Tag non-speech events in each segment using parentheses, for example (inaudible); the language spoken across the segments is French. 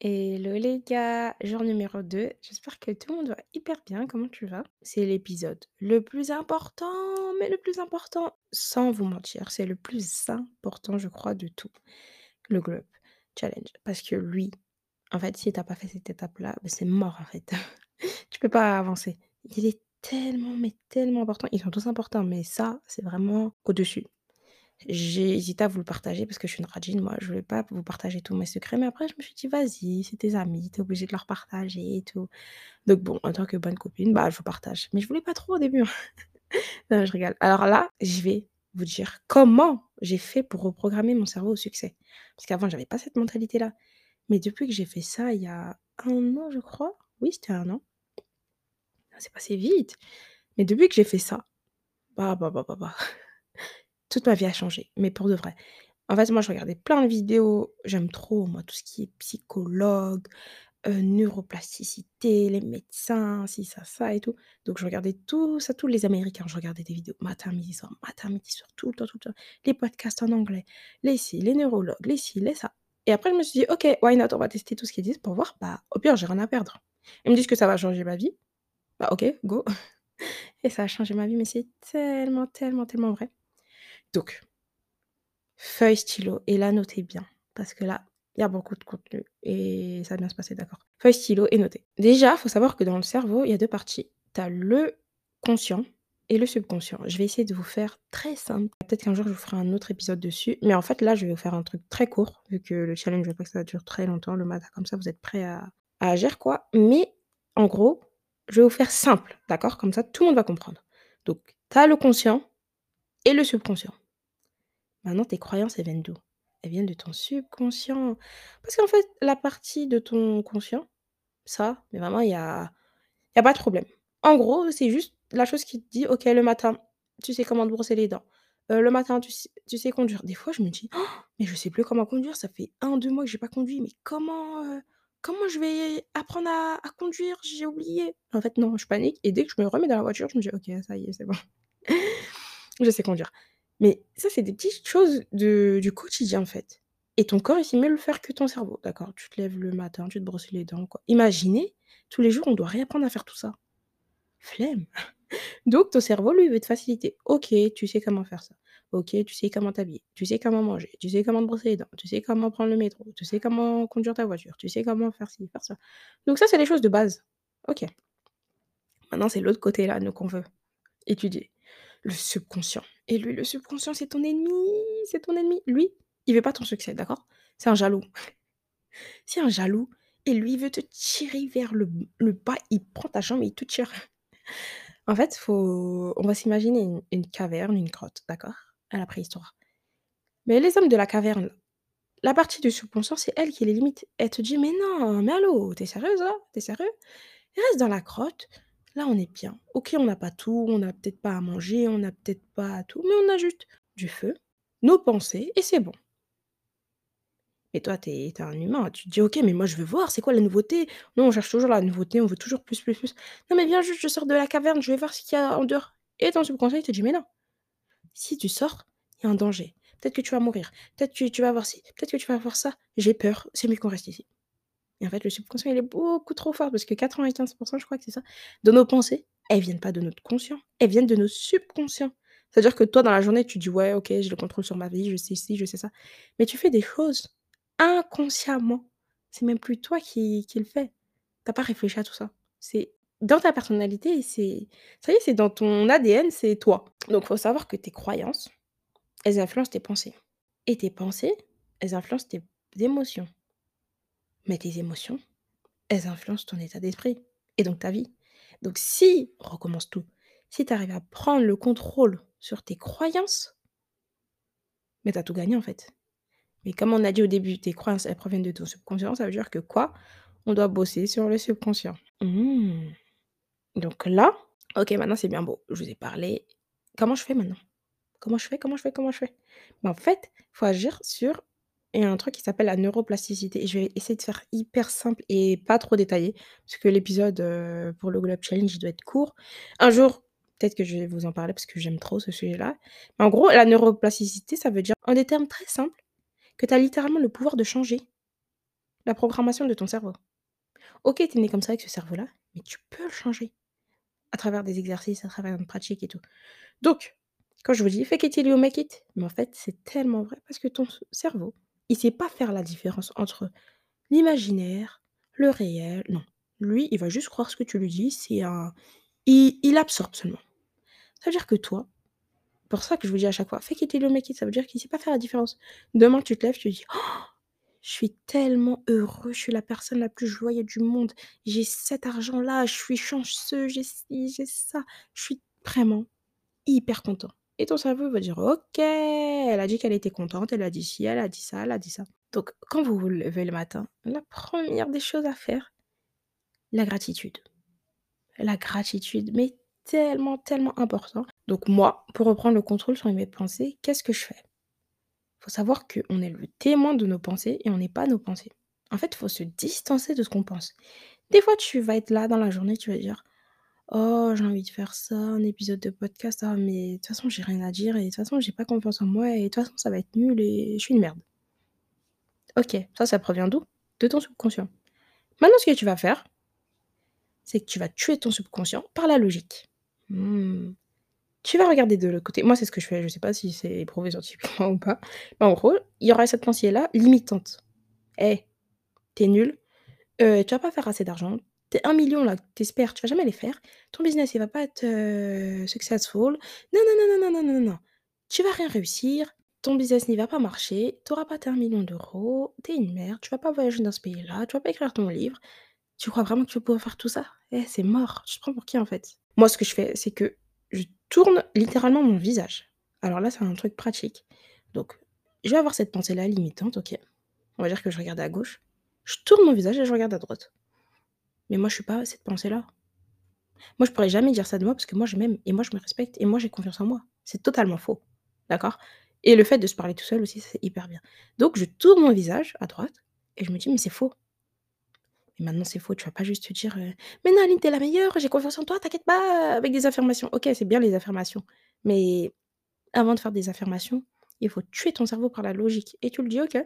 Hello les gars, jour numéro 2. J'espère que tout le monde va hyper bien. Comment tu vas? C'est l'épisode le plus important, mais le plus important, sans vous mentir, c'est le plus important, je crois, de tout. Le Globe Challenge. Parce que lui, en fait, si t'as pas fait cette étape-là, bah, c'est mort en fait. (laughs) Tu peux pas avancer. Il est tellement, mais tellement important. Ils sont tous importants, mais ça, c'est vraiment au-dessus. J'ai hésité à vous le partager parce que je suis une radine, moi, je voulais pas vous partager tous mes secrets, mais après je me suis dit: «Vas-y, c'est tes amis, tu es obligée de leur partager et tout». Donc bon, en tant que bonne copine, bah, je vous partage. Mais je voulais pas trop au début, hein. (laughs) Non, je rigole. Alors là, je vais vous dire comment j'ai fait pour reprogrammer mon cerveau au succès. Parce qu'avant, j'avais pas cette mentalité-là. Mais depuis que j'ai fait ça il y a un an, je crois. Oui, c'était un an. C'est passé vite. Mais depuis que j'ai fait ça, bah, bah, bah, bah, bah, (laughs) toute ma vie a changé, mais pour de vrai. En fait, moi, je regardais plein de vidéos. J'aime trop, moi, tout ce qui est psychologue, heu, neuroplasticité, les médecins, ci, ça, ça et tout. Donc je regardais tout ça, tous les américains. Je regardais des vidéos matin, midi, soir, matin, midi, soir, tout le temps, tout le temps. Les podcasts en anglais, les ci, les neurologues, les ci, les ça. Et après, je me suis dit: «OK, why not? On va tester tout ce qu'ils disent pour voir, bah, au pire, j'ai rien à perdre». Ils me disent que ça va changer ma vie. Bah, OK, go. (laughs) Et ça a changé ma vie, mais c'est tellement, tellement, tellement vrai. Donc feuille, stylo et là, notez bien parce que là, il y a beaucoup de contenu et ça va bien se passer, d'accord? Feuille, stylo et notez. Déjà, faut savoir que dans le cerveau, il y a 2 parties. Tu as le conscient et le subconscient. Je vais essayer de vous faire très simple. Peut-être qu'un jour, je vous ferai un autre épisode dessus, mais en fait, là, je vais vous faire un truc très court vu que le challenge, je veux pas que ça dure très longtemps le matin comme ça, vous êtes prêts à à agir, quoi. Mais en gros, je vais vous faire simple, d'accord? Comme ça, tout le monde va comprendre. Donc, tu as le conscient et le subconscient. Maintenant, tes croyances, elles viennent d'où? Elles viennent de ton subconscient. Parce qu'en fait, la partie de ton conscient, ça, mais vraiment, il y a y a pas de problème. En gros, c'est juste la chose qui te dit: «OK, le matin, tu sais comment te brosser les dents. Heu, le matin, tu sais conduire». Des fois, je me dis: «Oh, «Mais je sais plus comment conduire, ça fait un, deux mois que j'ai pas conduit, mais comment, heu, comment je vais apprendre à conduire? J'ai oublié». En fait, non, je panique et dès que je me remets dans la voiture, je me dis: «OK, ça y est, c'est bon. (laughs) Je sais conduire». Mais ça, c'est des petites choses du quotidien, en fait. Et ton corps, il sait mieux le faire que ton cerveau, d'accord? Tu te lèves le matin, tu te brosses les dents. Imaginez, tous les jours, on doit réapprendre à faire tout ça. Flemme. (laughs) Donc ton cerveau, lui, veut te faciliter. OK, tu sais comment faire ça. OK, tu sais comment t'habiller, tu sais comment manger, tu sais comment te brosser les dents, tu sais comment prendre le métro, tu sais comment conduire ta voiture, tu sais comment faire ci, faire ça. Donc ça, c'est les choses de base. OK. Maintenant, c'est l'autre côté là, nous, qu'on veut étudier. Le subconscient. Et lui, le subconscient, c'est ton ennemi, c'est ton ennemi. Lui, il veut pas ton succès, d'accord? C'est un jaloux. (laughs) C'est un jaloux et lui, il veut te tirer vers le le bas, il prend ta jambe et il te tire. (laughs) En fait, faut on va s'imaginer une caverne, une grotte, d'accord? À la préhistoire. Mais les hommes de la caverne, la partie du subconscient, c'est elle qui les limite. Elle te dit: «Mais non, mais allô, tu es sérieuse là? Tu es sérieux? Reste dans la grotte, là on est bien. OK, on n'a pas tout, on n'a peut-être pas à manger, on n'a peut-être pas tout, mais on a juste du feu, nos pensées et c'est bon». Et toi, tu es un humain, tu te dis: «OK, mais moi je veux voir, c'est quoi la nouveauté? Nous, on cherche toujours la nouveauté, on veut toujours plus, plus, plus. Non mais viens juste, je sors de la caverne, je vais voir ce qu'il y a en dehors». Et ton subconscient, il te dit: «Mais non, si tu sors, il y a un danger. Peut-être que tu vas mourir, peut-être que tu vas voir ci, peut-être que tu vas voir ça. J'ai peur, c'est mieux qu'on reste ici». Et en fait, le subconscient, il est beaucoup trop fort parce que 95% je crois que c'est ça, de nos pensées, elles viennent pas de notre conscient, elles viennent de nos subconscients. C'est-à-dire que toi, dans la journée, tu dis: «Ouais, OK, j'ai le contrôle sur ma vie, je sais ci, je sais ça». Mais tu fais des choses inconsciemment. C'est même plus toi qui le fais. Tu as pas réfléchi à tout ça. C'est dans ta personnalité c'est ça y est, c'est dans ton ADN, c'est toi. Donc faut savoir que tes croyances, elles influencent tes pensées et tes pensées, elles influencent tes émotions. Mais tes émotions, elles influencent ton état d'esprit et donc ta vie. Donc si recommence tout, si tu arrives à prendre le contrôle sur tes croyances, mais tu as tout gagné en fait. Mais comme on a dit au début, tes croyances, elles proviennent de ton subconscient, ça veut dire que quoi? On doit bosser sur le subconscient. Mmh. Donc là, OK, maintenant c'est bien beau, je vous ai parlé. Comment je fais maintenant? Comment je fais? Comment je fais? Comment je fais? Bah, en fait, il faut agir sur un truc qui s'appelle la neuroplasticité et je vais essayer de faire hyper simple et pas trop détaillé parce que l'épisode, heu, pour le Globe Challenge, doit être court. Un jour, peut-être que je vais vous en parler parce que j'aime trop ce sujet-là. Mais en gros, la neuroplasticité, ça veut dire en des termes très simples que tu as littéralement le pouvoir de changer la programmation de ton cerveau. OK, tu es né comme ça avec ce cerveau-là, mais tu peux le changer à travers des exercices, à travers une pratique et tout. Donc, quand je vous dis fake it till you make it, mais en fait, c'est tellement vrai parce que ton cerveau, il sait pas faire la différence entre l'imaginaire, le réel, non. Lui, il va juste croire ce que tu lui dis, c'est un il il absorbe seulement. Ça veut dire que toi, pour ça que je vous dis à chaque fois, it till you make it, ça veut dire qu'il sait pas faire la différence. Demain, tu te lèves, tu dis: «Oh, je suis tellement heureux, je suis la personne la plus joyeuse du monde, j'ai cet argent-là, je suis chanceux, j'ai ci, j'ai ça». Je suis vraiment hyper content et ton cerveau va dire: «OK, elle a dit qu'elle était contente, elle a dit ci, elle a dit ça, elle a dit ça». Donc quand vous vous levez le matin, la première des choses à faire, la gratitude. La gratitude, mais tellement, tellement important. Donc moi, pour reprendre le contrôle sur mes pensées, qu'est-ce que je fais? Faut savoir qu'on est le témoin de nos pensées et on n'est pas nos pensées. En fait, il faut se distancer de ce qu'on pense. Des fois, tu vas être là dans la journée, tu vas dire: «Oh, j'ai envie de faire ça, un épisode de podcast, ah mais de toute façon, j'ai rien à dire et de toute façon, j'ai pas confiance en moi et de toute façon, ça va être nul et je suis une merde». OK, ça, ça provient d'où? De ton subconscient. Maintenant, ce que tu vas faire, c'est que tu vas tuer ton subconscient par la logique. Mmh. Tu vas regarder de l'autre côté. Moi, c'est ce que je fais, je sais pas si c'est prouvé scientifiquement (laughs) ou pas. Mais en gros, il y aura cette pensée-là limitante. «Eh, tu es nul, heu, tu vas pas faire assez d'argent, tes 1 000 000 là que tu vas jamais les faire. Ton business, il va pas être, successful. Non, non, non, non, non, non, non, non. Tu vas rien réussir, ton business n'y va pas marcher, tu auras pas tes 1 000 000 tu es une merde, tu vas pas voyager dans ce pays-là, tu vas pas écrire ton livre. Tu crois vraiment que tu vas pouvoir faire tout ça? Eh, c'est mort. Tu te prends pour qui, en fait?» Moi, ce que je fais, c'est que je tourne littéralement mon visage. Alors là, c'est un truc pratique. Donc, je vais avoir cette pensée-là limitante, OK. On va dire que je regarde à gauche. Je tourne mon visage et je regarde à droite. Mais moi, je suis pas cette pensée-là. Moi, je pourrais jamais dire ça de moi parce que moi, je m'aime et moi, je me respecte et moi, j'ai confiance en moi. C'est totalement faux. D'accord? Et le fait de se parler tout seul aussi, c'est hyper bien. Donc, je tourne mon visage à droite et je me dis: «Mais c'est faux». Mais maintenant, c'est faux. Tu vas pas juste te dire, heu: «Mais non, Aline, tu es la meilleure, j'ai confiance en toi, t'inquiète pas», avec des affirmations. OK, c'est bien les affirmations, mais avant de faire des affirmations, il faut tuer ton cerveau par la logique et tu le dis: «OK».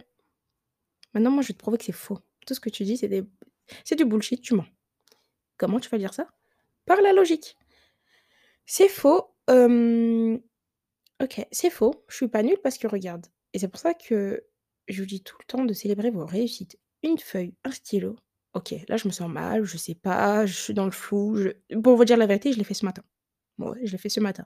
Maintenant, moi, je vais te prouver que c'est faux. Tout ce que tu dis, c'est des c'est du bullshit, tu mens. Comment tu vas dire ça? Par la logique. C'est faux, hem, OK, c'est faux, je suis pas nulle parce que regarde et c'est pour ça que je vous dis tout le temps de célébrer vos réussites. Une feuille, un stylo, OK, là, je me sens mal, je sais pas, je suis dans le flou, je pour vous dire la vérité, je l'ai fait ce matin. Ouais, je l'ai fait ce matin.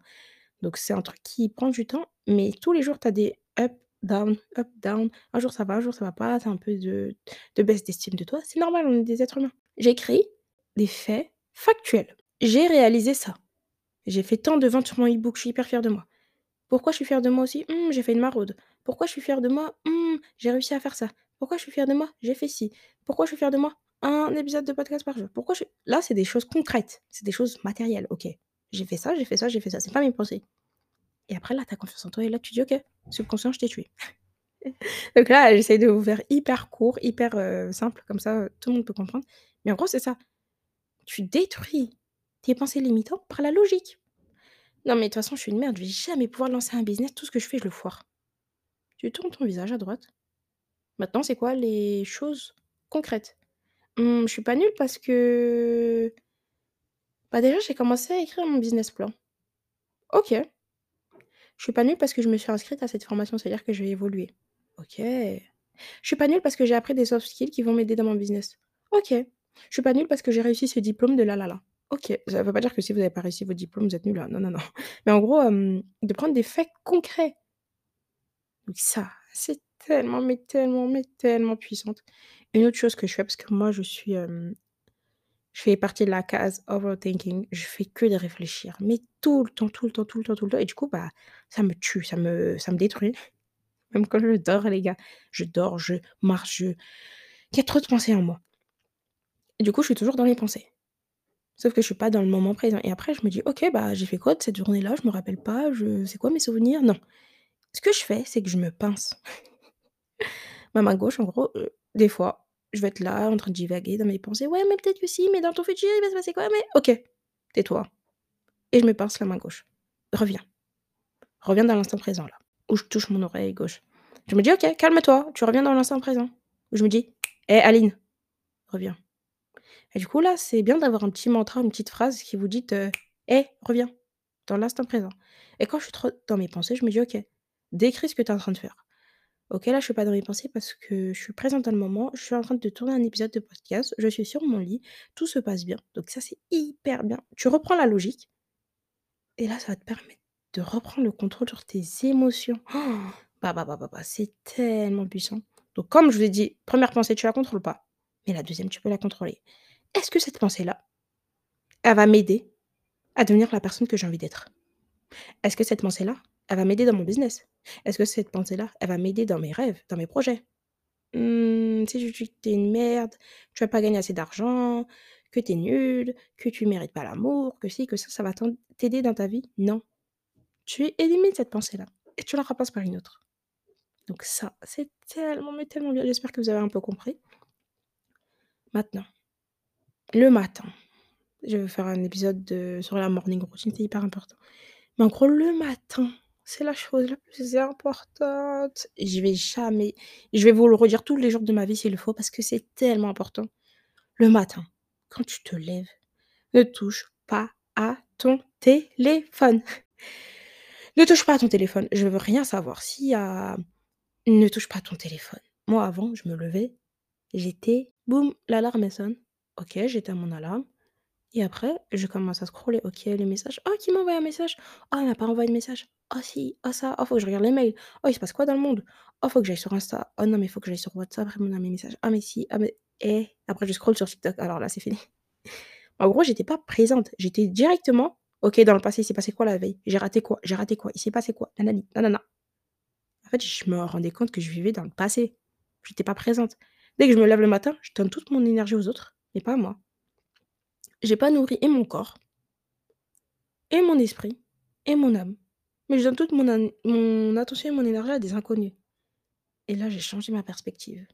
Donc c'est un truc qui prend du temps, mais tous les jours, tu as des up, down, up, down. Un jour ça va, un jour ça va pas, as un peu de de baisse d'estime de toi. C'est normal, on est des êtres humains. J'ai écrit des faits factuels. J'ai réalisé ça. J'ai fait tant de ventes sur mon e-book, je suis hyper fière de moi. Pourquoi je suis fière de moi aussi? Mmh, j'ai fait une maraude. Pourquoi je suis fière de moi? Mmh, j'ai réussi à faire ça. Pourquoi je suis fière de moi? J'ai fait ci. Pourquoi je suis fière de moi? Un épisode de podcast par jour. Pourquoi je là, c'est des choses concrètes, c'est des choses matérielles. OK, j'ai fait ça, j'ai fait ça, j'ai fait ça, c'est pas mes pensées. Et après là, tu as confiance en toi et là, tu dis: «OK, subconscient, je t'ai tué». (laughs) Donc là, j'essaie de vous faire hyper court, hyper, heu, simple, comme ça, heu, tout le monde peut comprendre. Mais en gros, c'est ça. Tu détruis tes pensées limitantes par la logique. «Non mais de toute façon, je suis une merde, je vais jamais pouvoir lancer un business, tout ce que je fais, je le foire». Tu tournes ton visage à droite. Maintenant, c'est quoi les choses concrètes? Mmh, je suis pas nulle parce que bah, déjà, j'ai commencé à écrire mon business plan. OK. Je suis pas nulle parce que je me suis inscrite à cette formation, c'est-à-dire que je vais évoluer. OK. Je suis pas nulle parce que j'ai appris des soft skills qui vont m'aider dans mon business. OK. Je suis pas nulle parce que j'ai réussi ce diplôme de là, là, là. OK. Ça veut pas dire que si vous avez pas réussi votre diplôme, vous êtes nul, hein. Non, non, non. Mais en gros, de prendre des faits concrets. Donc ça, c'est tellement, mais tellement, mais tellement puissante. Une autre chose que je fais, parce que moi je suis, je fais partie de la case overthinking, je fais que de réfléchir, mais tout le temps, tout le temps, tout le temps, tout le temps et du coup, bah, ça me tue, ça me ça me détruit. (laughs) Même quand je dors les gars, je dors, je marche, je il y a trop de pensées en moi. Et du coup, je suis toujours dans les pensées. Sauf que je suis pas dans le moment présent et après je me dis: «OK, bah, j'ai fait quoi de cette journée-là? Je me rappelle pas, je c'est quoi mes souvenirs?» non. Ce que je fais, c'est que je me pince. (laughs) Ma main gauche, en gros, heu, des fois, je vais être là en train de divaguer dans mes pensées: «Ouais, mais peut-être que si, mais dans ton futur, il va se passer quoi? Mais» OK, tais-toi et je me pince la main gauche. Reviens. Reviens dans l'instant présent là, où je touche mon oreille gauche. Je me dis: «OK, calme-toi, tu reviens dans l'instant présent». Où je me dis: «Hé Aline, reviens». Et du coup là, c'est bien d'avoir un petit mantra, une petite phrase qui vous dit, heu: «Hé, reviens, dans l'instant présent». Et quand je suis trop dans mes pensées, je me dis: «OK, décris ce que tu es en train de faire. OK, là, je suis pas dans mes pensées parce que je suis présente dans le moment, je suis en train de tourner un épisode de podcast, je suis sur mon lit, tout se passe bien». Donc ça, c'est hyper bien. Tu reprends la logique et là, ça va te permettre de reprendre le contrôle sur tes émotions. (gasps) Bah, bah, bah, bah, bah, c'est tellement puissant. Donc comme je vous ai dit, première pensée, tu la contrôles pas, mais la deuxième, tu peux la contrôler. Est-ce que cette pensée-là, elle va m'aider à devenir la personne que j'ai envie d'être? Est-ce que cette pensée-là, elle va m'aider dans mon business? Est-ce que cette pensée-là, elle va m'aider dans mes rêves, dans mes projets? Mmh, si je dis que tu es une merde, tu vas pas gagner assez d'argent, que tu es nul, que tu mérites pas l'amour, que si, que ça, ça va t'aider dans ta vie? Non. Tu élimines cette pensée-là et tu la remplaces par une autre. Donc ça, c'est tellement, mais tellement bien. J'espère que vous avez un peu compris. Maintenant, le matin, je vais faire un épisode de sur la morning routine, c'est hyper important. Mais en gros, le matin, c'est la chose la plus importante. Je vais jamais je vais vous le redire tous les jours de ma vie s'il le faut parce que c'est tellement important. Le matin, quand tu te lèves, ne touche pas à ton téléphone. Ne touche pas à ton téléphone, je veux rien savoir. S'il y a ne touche pas à ton téléphone. Moi, avant, je me levais, j'étais boum, l'alarme sonne. OK, j'éteins mon alarme et après, je commence à scroller. OK, les messages. «Oh, qui m'a envoyé un message? Oh, elle m'a pas envoyé de message. Oh si, oh ça, oh faut que je regarde les mails. Oh, il se passe quoi dans le monde? Oh, faut que j'aille sur Insta. Oh non, mais faut que j'aille sur WhatsApp à mes messages. Ah mais si, ah mais eh». Après je scrolle sur TikTok. Alors là, c'est fini. (laughs) En gros, j'étais pas présente. J'étais directement: «OK, dans le passé, il s'est passé quoi la veille? J'ai raté quoi? J'ai raté quoi? Il s'est passé quoi? Nanani, nanana». En fait, je me rendais compte que je vivais dans le passé. J'étais pas présente. Dès que je me lève le matin, je donne toute mon énergie aux autres, mais pas à moi. J'ai pas nourri et mon corps et mon esprit et mon âme, mais je donne toute mon attention et mon énergie à des inconnus. Et là, j'ai changé ma perspective.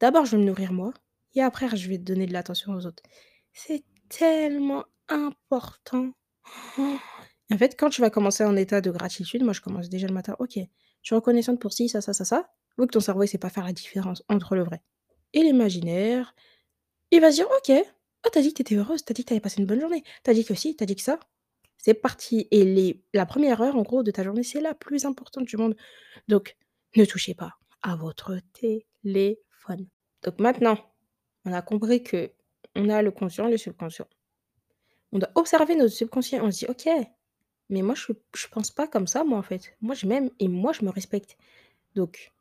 D'abord, je vais me nourrir moi et après je vais donner de l'attention aux autres. C'est tellement important. En fait, quand tu vas commencer en état de gratitude, moi je commence déjà le matin: «OK, je suis reconnaissante pour ci, ça, ça, ça, ça». Vu que ton cerveau il sait pas faire la différence entre le vrai et l'imaginaire, il va se dire: «OK, oh tu as dit que tu étais heureuse, tu as dit que tu avais passé une bonne journée, tu as dit que ci, tu as dit que ça». C'est parti et la première heure en gros de ta journée, c'est la plus importante du monde. Donc ne touchez pas à votre téléphone. Donc maintenant, on a compris qu'on a le conscient le subconscient. On doit observer notre subconscient. On se dit: «OK, mais moi je je pense pas comme ça moi en fait. Moi je m'aime et moi je me respecte». Donc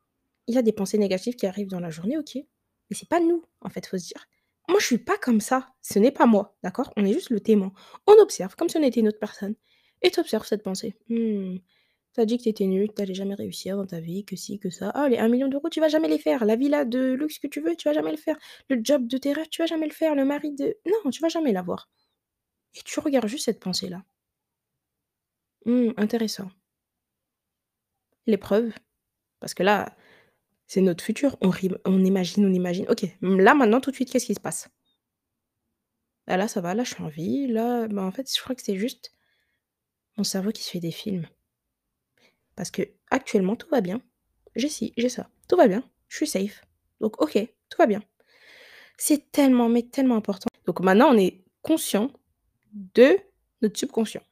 il y a des pensées négatives qui arrivent dans la journée, OK, mais c'est pas nous en fait, faut se dire: «Moi je suis pas comme ça, ce n'est pas moi», d'accord? On est juste le témoin. On observe comme si on était une autre personne et tu observes cette pensée: «Mmh, tu as dit que tu étais nulle, que tu allais jamais réussir dans ta vie, que ci, que ça. Ah les 1 000 000 €, tu vas jamais les faire. La villa de luxe que tu veux, tu vas jamais le faire. Le job de tes rêves, tu vas jamais le faire. Le mari de non, tu vas jamais l'avoir». Et tu regardes juste cette pensée-là. Mmh, intéressant. L'épreuve, parce que là, c'est notre futur. On imagine, on imagine. OK, là, maintenant, tout de suite, qu'est-ce qui se passe? Là, ça va, là, je suis en vie, là, bah, en fait, je crois que c'est juste mon cerveau qui se fait des films. Parce qu'actuellement, tout va bien. J'ai ci, j'ai ça, tout va bien, je suis safe. Donc OK, tout va bien. C'est tellement, mais tellement important. Donc maintenant, on est conscient de notre subconscient.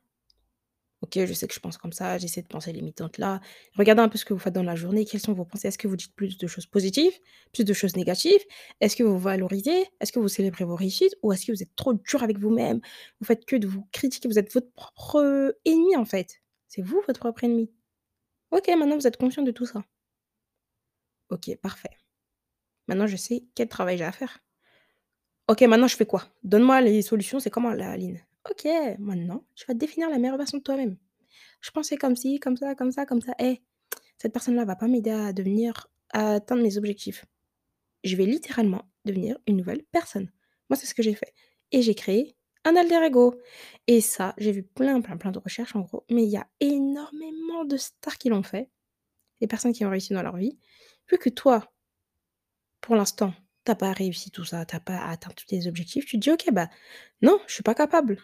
OK, je sais que je pense comme ça, j'essaie de penser limitantes là. Regardez un peu ce que vous faites dans la journée, quelles sont vos pensées? Est-ce que vous dites plus de choses positives, plus de choses négatives? Est-ce que vous valorisez? Est-ce que vous célébrez vos réussites? Ou est-ce que vous êtes trop dur avec vous-même? Vous faites que de vous critiquer, vous êtes votre propre, ennemi en fait. C'est vous votre propre ennemi. OK, maintenant vous êtes conscient de tout ça. OK, parfait. Maintenant je sais quel travail j'ai à faire. OK, maintenant je fais quoi? Donne-moi les solutions, c'est comment là, Aline? OK, maintenant tu vas définir la meilleure version de toi-même. Je pensais comme ci, comme ça, comme ça, comme ça. Eh, cette personne-là va pas m'aider à devenir à atteindre mes objectifs. Je vais littéralement devenir une nouvelle personne. Moi, c'est ce que j'ai fait et j'ai créé un alter ego et ça, j'ai vu plein, plein, plein de recherches en gros, mais il y a énormément de stars qui l'ont fait, des personnes qui ont réussi dans leur vie. Vu que toi, pour l'instant, tu as pas réussi tout ça, tu as pas atteint tous tes objectifs, tu te dis: «OK, bah, non, je suis pas capable».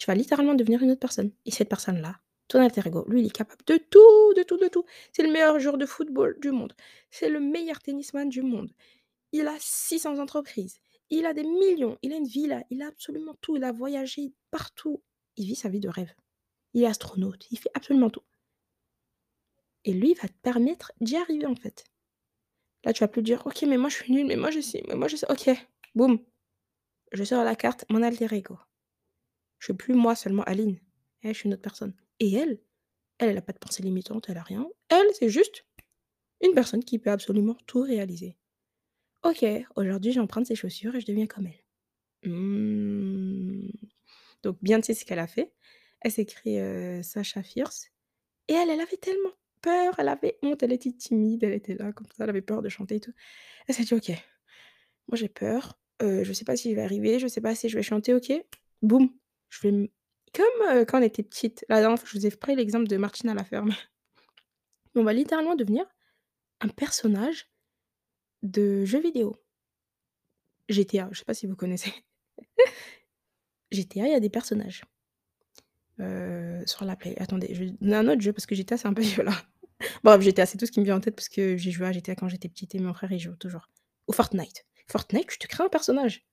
Tu vas littéralement devenir une autre personne et cette personne-là, ton alter ego, lui, il est capable de tout, de tout, de tout. C'est le meilleur joueur de football du monde. C'est le meilleur tennisman du monde. Il a 600 entreprises. Il a des millions. Il a une villa. Il a absolument tout. Il a voyagé partout. Il vit sa vie de rêve. Il est astronaute. Il fait absolument tout. Et lui, va te permettre d'y arriver, en fait. Là, tu vas plus dire: «OK, mais moi, je suis nulle, mais moi, je sais, mais moi, je sais». OK, boum, je sors la carte, mon alter ego. Je suis plus moi seulement Aline. Elle, je suis une autre personne. Et elle, elle, elle a pas de pensée limitante, elle a rien. Elle, c'est juste une personne qui peut absolument tout réaliser. OK, aujourd'hui, j'emprunte ses chaussures et je deviens comme elle. Mmh. Donc Beyoncé, ce qu'elle a fait, elle créée, heu, Sasha Fierce et elle, elle avait tellement peur, elle avait honte, elle était timide, elle était là comme ça, elle avait peur de chanter et tout. Elle s'est dit: «OK, moi j'ai peur, heu, je sais pas si je vais arriver, je sais pas si je vais chanter, OK, boum, je vais m» comme, quand on était petite, la dernière fois, je vous ai pris l'exemple de Martine à la ferme. (laughs) On va littéralement devenir un personnage de jeu vidéo. GTA, je sais pas si vous connaissez? (laughs) GTA, il y a des personnages. Sur la Play. Attendez, je vais donner un autre jeu parce que GTA, c'est un peu (laughs) violent. Bref, GTA, c'est tout ce qui me vient en tête parce que j'ai joué à GTA quand j'étais petite et mon frère, il joue toujours. Ou Fortnite. Fortnite, tu te crées un personnage.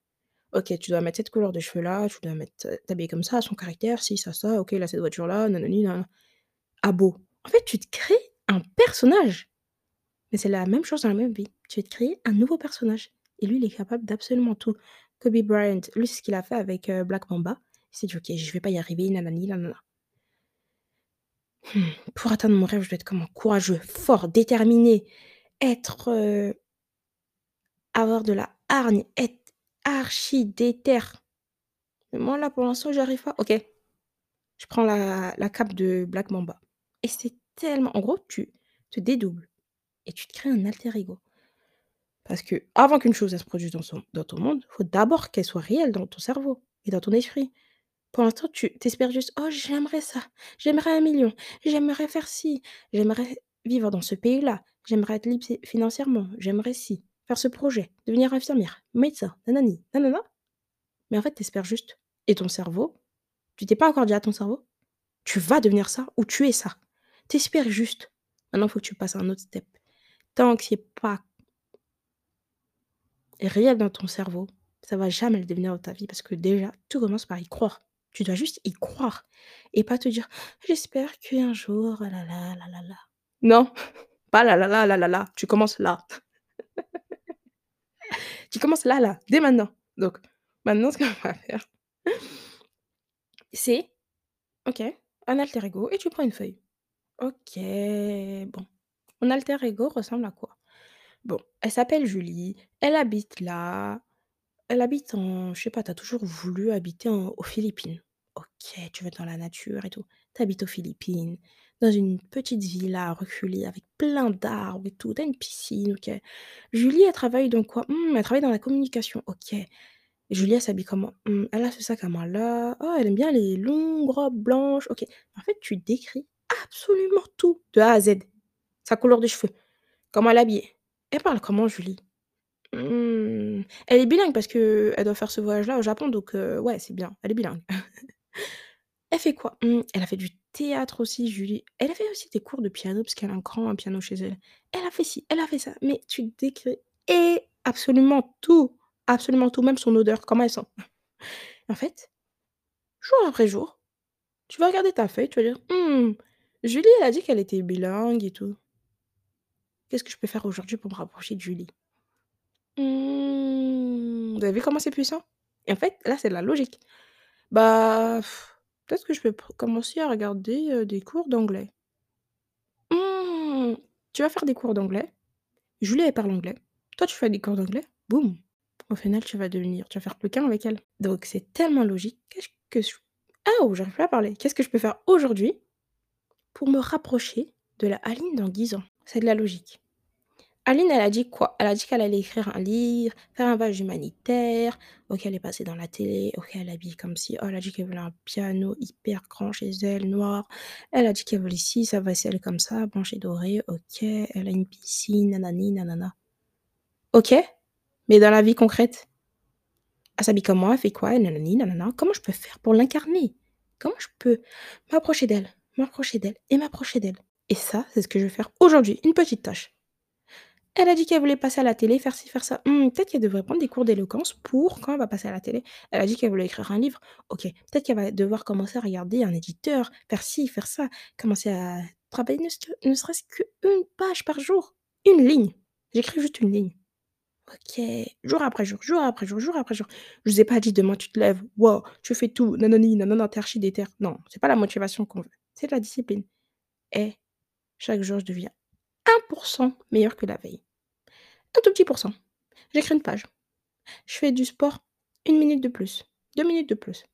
OK, tu dois mettre cette couleur de cheveux là, tu dois mettre, t'habiller comme ça, son caractère, ci, ça, ça, OK, a cette voiture là, nanani, nanana. Ah beau. En fait, tu te crées un personnage. Mais c'est la même chose dans la même vie. Tu te créer un nouveau personnage et lui, il est capable d'absolument tout. Kobe Bryant, lui, c'est ce qu'il a fait avec, Black Mamba. Il s'est dit: «OK, je vais pas y arriver, nanani, nanana». Mmh, pour atteindre mon rêve, je dois être comment? Courageux, fort, déterminé, être, avoir de la hargne, être archi déter. Mais moi, là, pour l'instant, j'y arrive pas. OK, je prends la la cape de Black Mamba et c'est tellement en gros, tu te dédoubles et tu te crées un alter ego. Parce qu'avant qu'une chose, se produise dans dans ton monde, faut d'abord qu'elle soit réelle dans ton cerveau et dans ton esprit. Pour l'instant, tu tu espères juste: «Oh, j'aimerais ça, j'aimerais 1 000 000, j'aimerais faire ci, j'aimerais vivre dans ce pays-là, j'aimerais être libre fi financièrement, j'aimerais ci, faire ce projet, devenir infirmière, médecin, nanani, nanana». Mais en fait, tu espères juste et ton cerveau, tu t'es pas encore dit à ton cerveau: «Tu vas devenir ça ou tu es ça». Tu espères juste. Maintenant, il faut que tu passes à un autre step. Tant que c'est pas réel dans ton cerveau, ça va jamais le devenir dans ta vie parce que déjà, tout commence par y croire. Tu dois juste y croire et pas te dire: «J'espère qu'un jour, là là, là là là». Non, (laughs) pas là là là, là là là, tu commences là. (laughs) Tu commences là, là, dès maintenant. Donc maintenant, (laughs) ce qu'on va faire c'est OK, un alter ego et tu prends une feuille. OK, bon, mon alter ego ressemble à quoi? Bon, elle s'appelle Julie, elle habite là, elle habite en je sais pas, tu as toujours voulu habiter aux Philippines. OK, tu veux dans la nature et tout. Tu habites aux Philippines, dans une petite villa reculée avec plein d'arbres et tout, tu as une piscine, OK. Julie, elle travaille dans quoi? Mmh, elle travaille dans la communication, OK. Julie, elle s'habille comment? Mmh, elle a ce sac à main là, oh, elle aime bien les longues robes blanches, OK. En fait, tu décris absolument tout de A à Z. Sa couleur de cheveux, comment elle est habillée. Elle parle comment Julie? Mmh, elle est bilingue parce qu'elle doit faire ce voyage-là au Japon donc heu, ouais, c'est bien, elle est bilingue. (laughs) Elle fait quoi? Mmh, elle a fait du théâtre aussi Julie. Elle a fait aussi des cours de piano parce qu'elle a un grand piano chez elle. Elle a fait ci, elle a fait ça, mais tu décris et absolument tout, absolument tout, même son odeur, comment elle sent. En fait, jour après jour, tu vas regarder ta feuille, tu vas dire: «Mmh, Julie, elle a dit qu'elle était bilingue et tout. Qu'est-ce que je peux faire aujourd'hui pour me rapprocher de Julie?» Mmh, vous avez vu comment c'est puissant? Et en fait, là, c'est la logique. Bah, peut-être que je peux commencer à regarder, des cours d'anglais. Mmh, tu vas faire des cours d'anglais. Julie, elle parle anglais. Toi, tu fais des cours d'anglais. Boum! Au final, tu vas devenir tu vas faire plus qu'un avec elle. Donc c'est tellement logique. Qu'est-ce que je oh, j'arrive plus à parler. Qu'est-ce que je peux faire aujourd'hui pour me rapprocher de la Aline dans 10 ans? C'est de la logique. Aline, elle a dit quoi? Elle a dit qu'elle allait écrire un livre, faire un voyage humanitaire, OK, elle est passée dans la télé, OK, elle habille comme ci, oh, elle a dit qu'elle voulait un piano hyper grand chez elle, noir. Elle a dit qu'elle voulait ci, sa vaisselle comme ça, blanche dorée, OK, elle a une piscine, nanani, nanana. OK, mais dans la vie concrète, elle s'habille comment? Elle fait quoi? Nanani, nanana. Comment je peux faire pour l'incarner? Comment je peux m'approcher d'elle, m'approcher d'elle et m'approcher d'elle? Et ça, c'est ce que je vais faire aujourd'hui, une petite tâche. Elle a dit qu'elle voulait passer à la télé, faire ci, faire ça. Mmh, peut-être qu'elle devrait prendre des cours d'éloquence pour quand elle va passer à la télé. Elle a dit qu'elle voulait écrire un livre. OK, peut-être qu'elle va devoir commencer à regarder un éditeur, faire ci, faire ça, commencer à travailler ne, ne serait-ce qu'une page par jour. Une ligne. J'écris juste une ligne. OK, jour après jour, jour après jour, jour après jour. Je vous ai pas dit demain tu te lèves, wow, tu fais tout, nanani, nanana, t'es archi déter. Non, c'est pas la motivation qu'on veut, c'est la discipline. Et chaque jour, je deviens 1% meilleur que la veille. Un tout petit pourcent. J'écris une page. Je fais du sport une minute de plus, deux minutes de plus.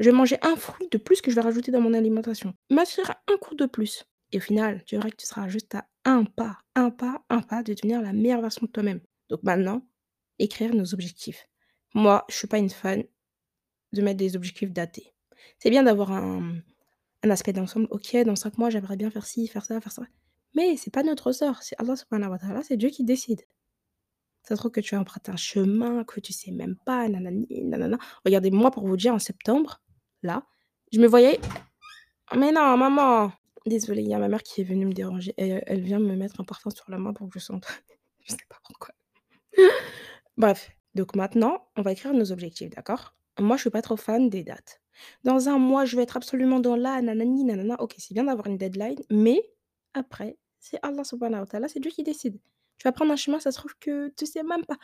Je vais manger un fruit de plus que je vais rajouter dans mon alimentation. M'assurer un cours de plus. Et au final, tu verras que tu seras juste à un pas, un pas, un pas de devenir la meilleure version de toi-même. Donc maintenant, écrire nos objectifs. Moi, je suis pas une fan de mettre des objectifs datés. C'est bien d'avoir un, un aspect d'ensemble. Ok, dans cinq mois, j'aimerais bien faire ci, faire ça, faire ça. Mais c'est pas notre sort. C'est Allah subhanahu wa ta'ala, c'est Dieu qui décide. Ça se trouve que tu empruntes un chemin que tu sais même pas, nanani, nanana. Regardez, moi, pour vous dire, en septembre, là, je me voyais. Oh, mais non, maman! Désolée, il y a ma mère qui est venue me déranger. Elle, elle vient me mettre un parfum sur la main pour que je sente. (laughs) je sais pas pourquoi. (laughs) Bref, donc maintenant, on va écrire nos objectifs, d'accord? Moi, je suis pas trop fan des dates. Dans un mois, je vais être absolument dans là, nanani, nanana. OK, c'est bien d'avoir une deadline, mais après, c'est Allah subhanahu wa ta'ala, c'est Dieu qui décide. Tu vas prendre un chemin, ça se trouve que tu sais même pas.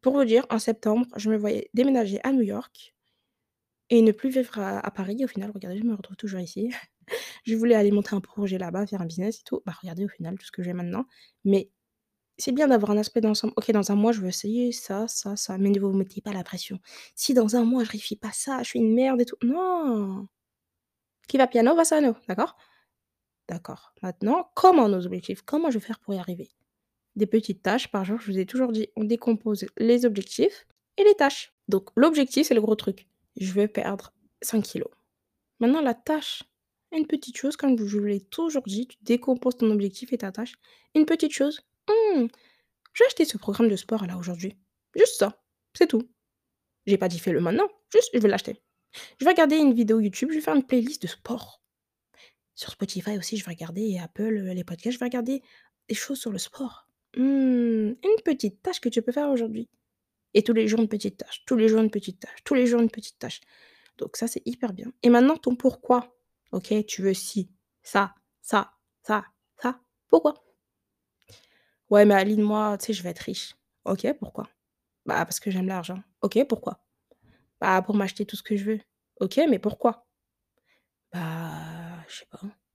Pour vous dire, en septembre, je me voyais déménager à New York et ne plus vivre à, Paris. Au final, regardez, je me retrouve toujours ici. (laughs) je voulais aller monter un projet là-bas, faire un business et tout. Bah, regardez, au final, tout ce que j'ai maintenant. Mais c'est bien d'avoir un aspect d'ensemble. OK, dans un mois, je veux essayer ça, ça, ça, mais ne vous mettez pas la pression. Si dans un mois, je réussis pas ça, je suis une merde et tout. Non! Qui va piano va sano, d'accord? D'accord. Maintenant, comment nos objectifs? Comment je vais faire pour y arriver? Des petites tâches par jour, je vous ai toujours dit, on décompose les objectifs et les tâches. Donc l'objectif, c'est le gros truc. Je veux perdre 5 kilos. Maintenant, la tâche, une petite chose, comme je vous l'ai toujours dit, tu décomposes ton objectif et ta tâche. Une petite chose, Mmh, je vais acheter ce programme de sport là aujourd'hui. Juste ça, c'est tout. J'ai pas dit fais-le maintenant, juste je vais l'acheter. Je vais regarder une vidéo YouTube, je vais faire une playlist de sport. Sur Spotify aussi, je vais regarder Apple, euh, les podcasts, je vais regarder des choses sur le sport. Mmh, une petite tâche que tu peux faire aujourd'hui. Et tous les jours une petite tâche, tous les jours une petite tâche, tous les jours une petite tâche. Donc ça, c'est hyper bien. Et maintenant, ton pourquoi. Ok, tu veux si, ça, ça, ça, ça. Pourquoi? Ouais, mais Aline, moi, tu sais, je vais être riche. OK, pourquoi? Bah, parce que j'aime l'argent. OK, pourquoi? Bah, pour m'acheter tout ce que je veux. OK, mais pourquoi? Bah, je sais pas. (laughs)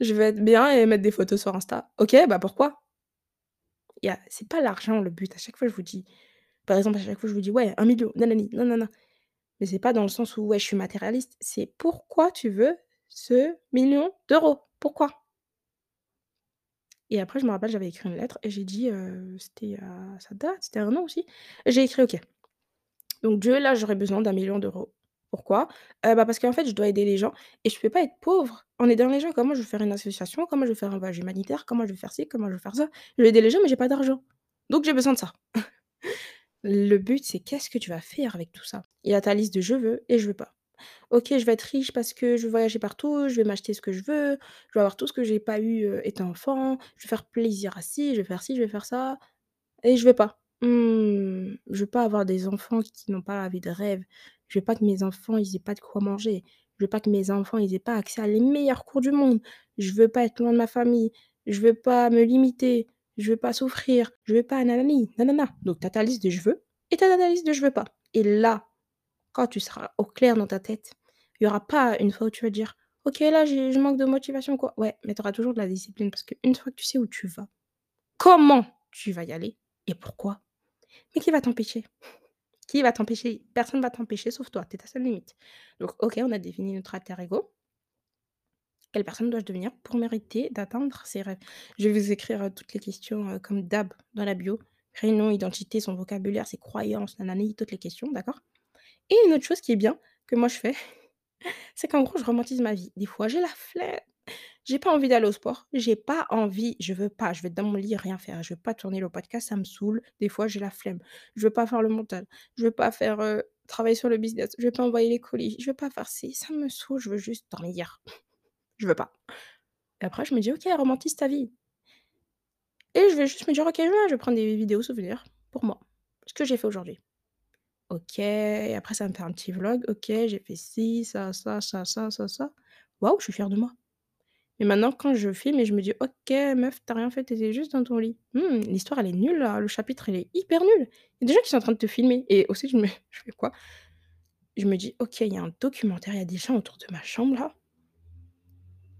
Je veux être bien et mettre des photos sur Insta. OK, bah, pourquoi? C'est pas l'argent le but. À chaque fois, je vous dis par exemple, à chaque fois, je vous dis: «Ouais, 1 000 000, nanani, non». Mais c'est pas dans le sens où, ouais, je suis matérialiste, c'est pourquoi tu veux ce million d'euros? Pourquoi? Et après, je me rappelle, j'avais écrit une lettre et j'ai dit, heu, c'était à ça date, c'était un an aussi. J'ai écrit: «OK, donc Dieu, là, j'aurais besoin d'un million d'euros. Pourquoi? Bah, parce qu'en fait, je dois aider les gens et je peux pas être pauvre en aidant les gens. Comment je vais faire une association? Comment je vais faire un voyage humanitaire? Comment je vais faire ci? Comment je vais faire ça? Je vais aider les gens, mais j'ai pas d'argent. Donc j'ai besoin de ça. Le but, c'est qu'est-ce que tu vas faire avec tout ça? Il y a ta liste de je veux et je veux pas. OK, je vais être riche parce que je veux voyager partout, je vais m'acheter ce que je veux, je vais avoir tout ce que j'ai pas eu, étant enfant, je vais faire plaisir à ci, je vais faire ci, je vais faire ça et je vais pas. Mmh, je veux pas avoir des enfants qui n'ont pas la vie de rêve. Je veux pas que mes enfants, ils aient pas de quoi manger. Je veux pas que mes enfants, ils aient pas accès à les meilleurs cours du monde. Je veux pas être loin de ma famille. Je veux pas me limiter. Je veux pas souffrir. Je veux pas nanani, nanana. Donc tu as ta liste de je veux et tu as ta liste de je veux pas. Et là, quand tu seras au clair dans ta tête, il y aura pas une fois où tu vas dire: «OK, là, je manque de motivation, quoi». Ouais, mais tu auras toujours de la discipline parce qu'une fois que tu sais où tu vas, comment tu vas y aller et pourquoi, mais qui va t'empêcher? Qui va t'empêcher? Personne va t'empêcher sauf toi, tu es ta seule limite. Donc OK, on a défini notre alter ego. Quelle personne dois-je devenir pour mériter d'atteindre ses rêves? Je vais vous écrire, heu, toutes les questions, heu, comme d'hab dans la bio. Prénom, identité, son vocabulaire, ses croyances, nanani, toutes les questions, d'accord? Et une autre chose qui est bien, que moi je fais, (laughs) c'est qu'en gros, je romantise ma vie. Des fois, j'ai la flemme. J'ai pas envie d'aller au sport, j'ai pas envie, je veux pas, je vais dans mon lit, rien faire, je veux pas tourner le podcast, ça me saoule. Des fois, j'ai la flemme. Je veux pas faire le montage, je veux pas faire, travailler sur le business, je veux pas envoyer les colis, je veux pas faire ci, ça me saoule, je veux juste dormir. Je veux pas. Et après, je me dis: «OK, romantise ta vie». et je vais juste me dire: «OK, je vais prendre des vidéos souvenirs pour moi. Ce que j'ai fait aujourd'hui». OK et après ça me faire un petit vlog. OK, j'ai fait ci, ça, ça, ça, ça, ça, ça. Waouh, je suis fière de moi. Et maintenant quand je filme et je me dis: «OK meuf, tu as rien fait, tu étais juste dans ton lit. Mmh, l'histoire elle est nulle là, le chapitre il est hyper nul». Il y a des gens qui sont en train de te filmer et aussi je me (laughs) je fais quoi? Je me dis: «OK, il y a un documentaire, il y a des gens autour de ma chambre là»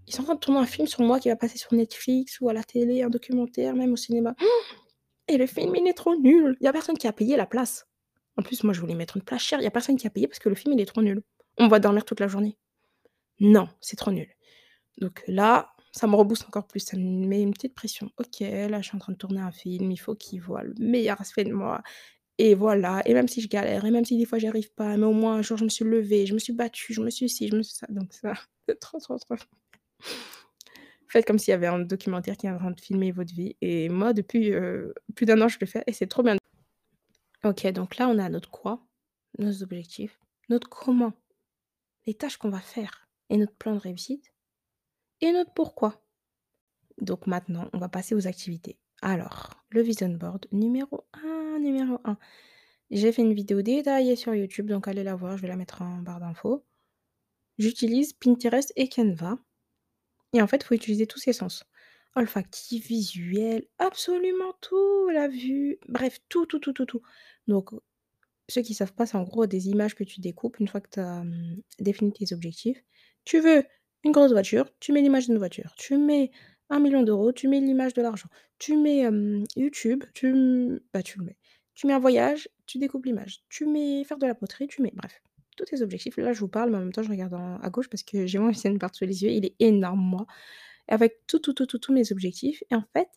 «ils sont en train de tourner un film sur moi qui va passer sur Netflix ou à la télé, un documentaire, même au cinéma. (gasps) Et le film il est trop nul! Il y a personne qui a payé la place». En plus moi je voulais mettre une place chère, il y a personne qui a payé parce que le film il est trop nul. On va dormir toute la journée. Non, c'est trop nul. Donc là, ça me rebooste encore plus, ça me met une petite pression. OK, là je suis en train de tourner un film, il faut qu'ils voient le meilleur aspect de moi. Et voilà. Et même si je galère et même si des fois j'y arrive pas, mais au moins un jour je me suis levée, je me suis battue, je me suis ci, je me suis ça, donc ça, (laughs) c'est trop, trop, trop. Faites comme s'il y avait un documentaire qui est en train de filmer votre vie. Et moi depuis, heu, plus d'1 an je le fais et c'est trop bien. OK, donc là on a notre quoi, nos objectifs, notre comment, les tâches qu'on va faire. Et notre plan de réussite et notre pourquoi. Donc maintenant, on va passer aux activités. Alors, le vision board numéro 1, numéro 1. J'ai fait une vidéo détaillée sur YouTube, donc allez la voir, je vais la mettre en barre d'infos. J'utilise Pinterest et Canva et en fait, il faut utiliser tous ses sens. Olfactif, visuel, absolument tout, la vue, bref, tout, tout, tout, tout, tout. Donc ceux qui savent pas, c'est en gros des images que tu découpes une fois que tu as, mmh, défini tes objectifs. Tu veux une grosse voiture, tu mets l'image d'une voiture. Tu mets 1 000 000 €, tu mets l'image de l'argent. Tu mets, YouTube, tu bah, tu le mets. Tu mets un voyage, tu découpes l'image. Tu mets faire de la poterie, tu mets bref, tous tes objectifs. Là, je vous parle, mais en même temps, je regarde à gauche parce que j'ai mon vision board sous les yeux, il est énorme moi, avec tout, tout, tout, tout, tous mes objectifs et en fait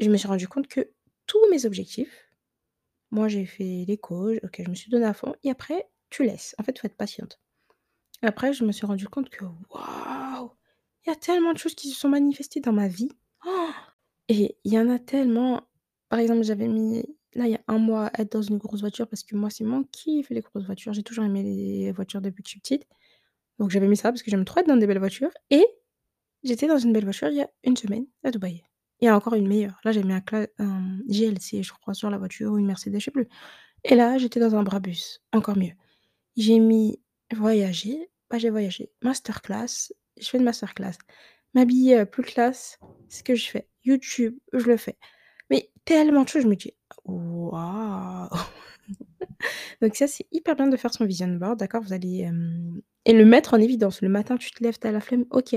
je me suis rendu compte que tous mes objectifs, moi j'ai fait l'éco, OK, je me suis donnée à fond et après tu laisses. En fait, il faut être patiente. Après, je me suis rendu compte que waouh! Il y a tellement de choses qui se sont manifestées dans ma vie. Et il y en a tellement. Par exemple, j'avais mis là, il y a 1 mois, être dans une grosse voiture parce que moi, c'est mon kiff les grosses voitures. J'ai toujours aimé les voitures depuis que je suis petite. Donc j'avais mis ça parce que j'aime trop être dans des belles voitures et j'étais dans une belle voiture il y a 1 semaine à Dubaï. Il y a encore une meilleure. Là, j'ai mis un un GLC, je crois, sur la voiture ou une Mercedes, je sais plus. Et là, j'étais dans un Brabus, encore mieux. J'ai mis voyager, bah, j'ai voyagé. Masterclass, je fais une masterclass. M'habiller, heu, plus classe, ce que je fais. YouTube, je le fais. Mais tellement de choses, je me dis: «Waouh!» (laughs) donc ça, c'est hyper bien de faire son vision board, d'accord? Vous allez, hem et le mettre en évidence. Le matin, tu te lèves, tu as la flemme, OK,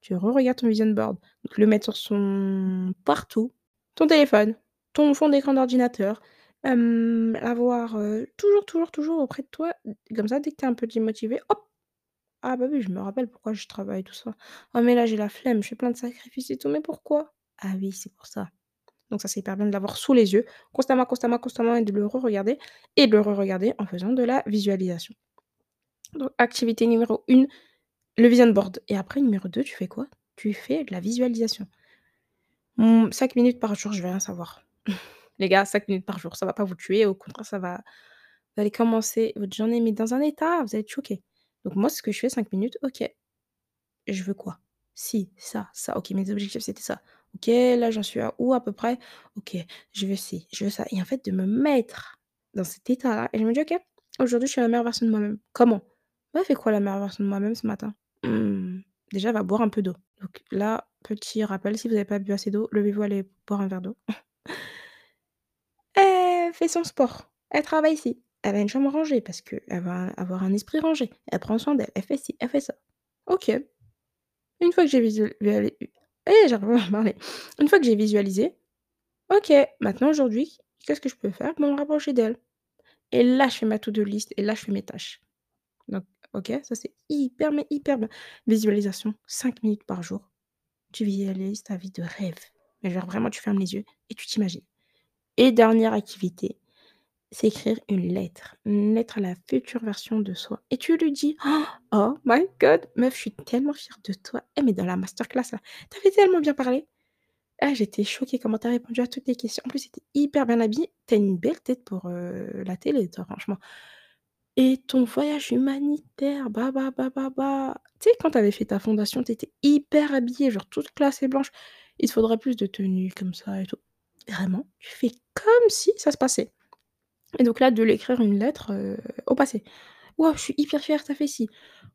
tu reregardes ton vision board. Donc le mettre sur son partout, ton téléphone, ton fond d'écran d'ordinateur, l'avoir, toujours, toujours, toujours auprès de toi. Comme ça, dès que tu es un peu démotivée, hop! Ah bah oui, je me rappelle pourquoi je travaille tout ça. «Oh mais là, j'ai la flemme, je fais plein de sacrifices et tout, mais pourquoi?» «Ah oui, c'est pour ça». Donc ça, c'est hyper bien de l'avoir sous les yeux, constamment, constamment, constamment et de le reregarder et de le reregarder en faisant de la visualisation. Donc activité numéro 1, le vision board et après numéro 2, tu fais quoi? Tu fais de la visualisation. Mmh, 5 minutes par jour, je veux rien savoir. (laughs) Les gars, 5 minutes par jour, ça va pas vous tuer, au contraire, ça va vous allez commencer votre journée, mais dans un état, vous allez être choqués. Donc moi, ce que je fais 5 minutes, OK. Je veux quoi? Ci, ça, ça, OK, mes objectifs, c'était ça. OK, là, j'en suis à où à peu près? OK, je veux ci, je veux ça et en fait, de me mettre dans cet état-là et je me dis: «OK, aujourd'hui, je suis la meilleure version de moi-même». Comment? «Bah, fait quoi la meilleure version de moi-même ce matin?» «Mmh, déjà, va boire un peu d'eau». Donc là, petit rappel, si vous avez pas bu assez d'eau, levez-vous, allez boire un verre d'eau. (laughs) Fait son sport, elle travaille ci, elle a une chambre rangée parce qu'elle va avoir un esprit rangé, elle prend soin d'elle, elle fait ci, elle fait ça. OK. Une fois que j'ai visual véali eh, j'arrive à parler. Une fois que j'ai visualisé, OK, maintenant aujourd'hui, qu'est-ce que je peux faire pour me rapprocher d'elle? Et là, je fais ma to do list et là, je fais mes tâches. Donc OK, ça c'est hyper, mais hyper bien. Visualisation, 5 minutes par jour. Tu visualises ta vie de rêve. Mais genre vraiment, tu fermes les yeux et tu t'imagines. Et dernière activité, c'est écrire une lettre. Une lettre à la future version de soi et tu lui dis: (gasps) «Oh my god, meuf, je suis tellement fière de toi. Eh mais dans la masterclass là, tu avais tellement bien parlé. Ah, j'étais choquée comment tu as répondu à toutes les questions. En plus, tu étais hyper bien habillée. Tu as une belle tête pour, heu, la télé toi, franchement. Et ton voyage humanitaire, bah, bah, bah, bah, bah, tu sais quand tu avais fait ta fondation, tu étais hyper habillée, genre toute classe et blanche il te faudrait plus de tenue comme ça et tout». Vraiment, tu fais comme si ça se passait et donc là, de lui écrire une lettre, heu, au passé. «Waouh, je suis hyper fière, tu as fait ci.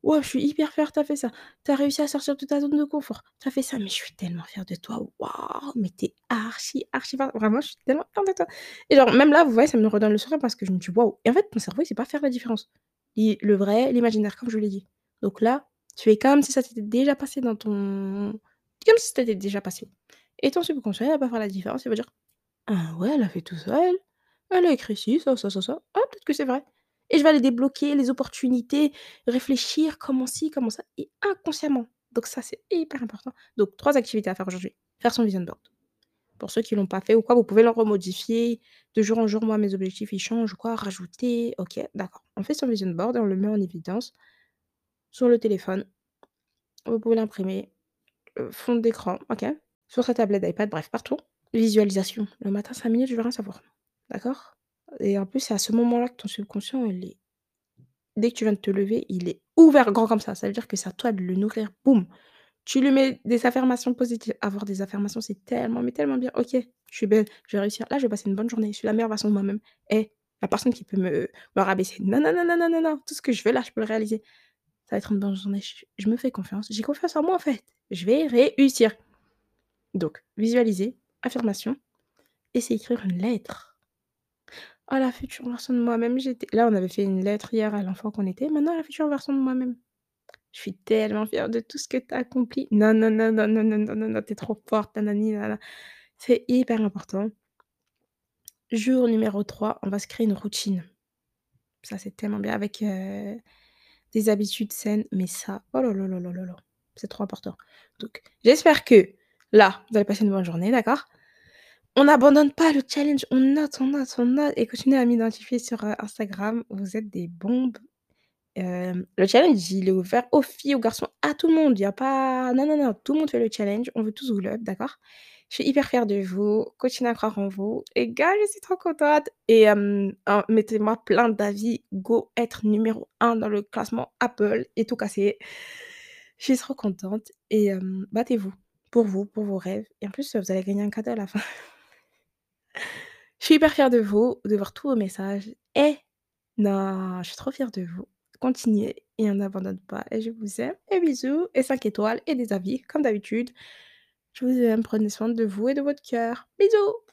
Waouh, je suis hyper fière, tu as fait ça. Tu as réussi à sortir de ta zone de confort. Tu as fait ça, mais je suis tellement fière de toi. Waouh, mais tu es archi, archi. Vraiment, je suis tellement fière de toi» et genre même là, vous voyez, ça me redonne le sourire parce que je me dis: «Waouh» et en fait, ton cerveau, il sait pas faire la différence. Le vrai, l'imaginaire, comme je l'ai dit. Donc là, tu fais comme si ça s'était déjà passé dans ton comme si ça t'était déjà passé et ton subconscient, il va pas faire la différence, il va dire: «Ah ouais, elle a fait tout ça elle. Elle a écrit ci, ça, ça, ça, ça. Ah peut-être que c'est vrai» et je vais aller débloquer les opportunités, réfléchir comment ci, comment ça et inconsciemment. Donc ça, c'est hyper important. Donc 3 activités à faire aujourd'hui. Faire son vision board. Pour ceux qui l'ont pas fait ou quoi, vous pouvez le remodifier. De jour en jour, moi, mes objectifs, ils changent quoi, rajouter. OK, d'accord. On fait son vision board et on le met en évidence sur le téléphone. Vous pouvez l'imprimer. Heu, fond d'écran, OK. Sur sa tablette d'iPad, bref, partout. Visualisation. Le matin, 5 minutes, je veux rien savoir. D'accord? Et en plus, c'est à ce moment-là que ton subconscient, il est dès que tu viens de te lever, il est ouvert grand comme ça. Ça veut dire que c'est à toi de le nourrir. Boum! Tu lui mets des affirmations positives. Avoir des affirmations, c'est tellement, mais tellement bien. OK, je suis belle, je vais réussir. Là, je vais passer une bonne journée. Je suis la meilleure version de moi-même. Eh, la personne qui peut me rabaisser. Non, non, non, non, non, non, non. Tout ce que je veux là, je peux le réaliser. Ça va être une bonne journée. Je me fais confiance. J'ai confiance en moi, en fait. Je vais réussir. Donc, visualiser, affirmation et c'est écrire une lettre. «À la future version de moi-même, j'étais» là, on avait fait une lettre hier à l'enfant qu'on était. «Maintenant la future version de moi-même. Je suis tellement fière de tout ce que tu as accompli. Non, non, non, non, non, non, non, non, non, tu es trop forte, nanani, nanana». C'est hyper important. Jour numéro 3, on va se créer une routine. Ça, c'est tellement bien avec, heu, des habitudes saines, mais ça, oh là là là là là là, c'est trop important. Donc j'espère que là, vous allez passer une bonne journée, d'accord? On n'abandonne pas le challenge, on note, on note, on note et continuez à m'identifier sur, heu, Instagram. Vous êtes des bombes. Hem, le challenge, il est ouvert aux filles, aux garçons, à tout le monde. Il y a pas non, non, non, tout le monde fait le challenge. On veut tous vous up, d'accord? Je suis hyper fière de vous. Continuez à croire en vous et gars, je suis trop contente et hein, mettez-moi plein d'avis. Go être numéro 1 dans le classement Apple et tout casser. Je suis trop contente et battez-vous pour vous, pour vos rêves et en plus, vous allez gagner un cadeau à la fin. Je suis hyper fière de vous, de voir tous vos messages et non, je suis trop fière de vous. Continuez et on n'abandonne pas et je vous aime et bisous et 5 étoiles et des avis comme d'habitude. Je vous aime, prenez soin de vous et de votre cœur. Bisous!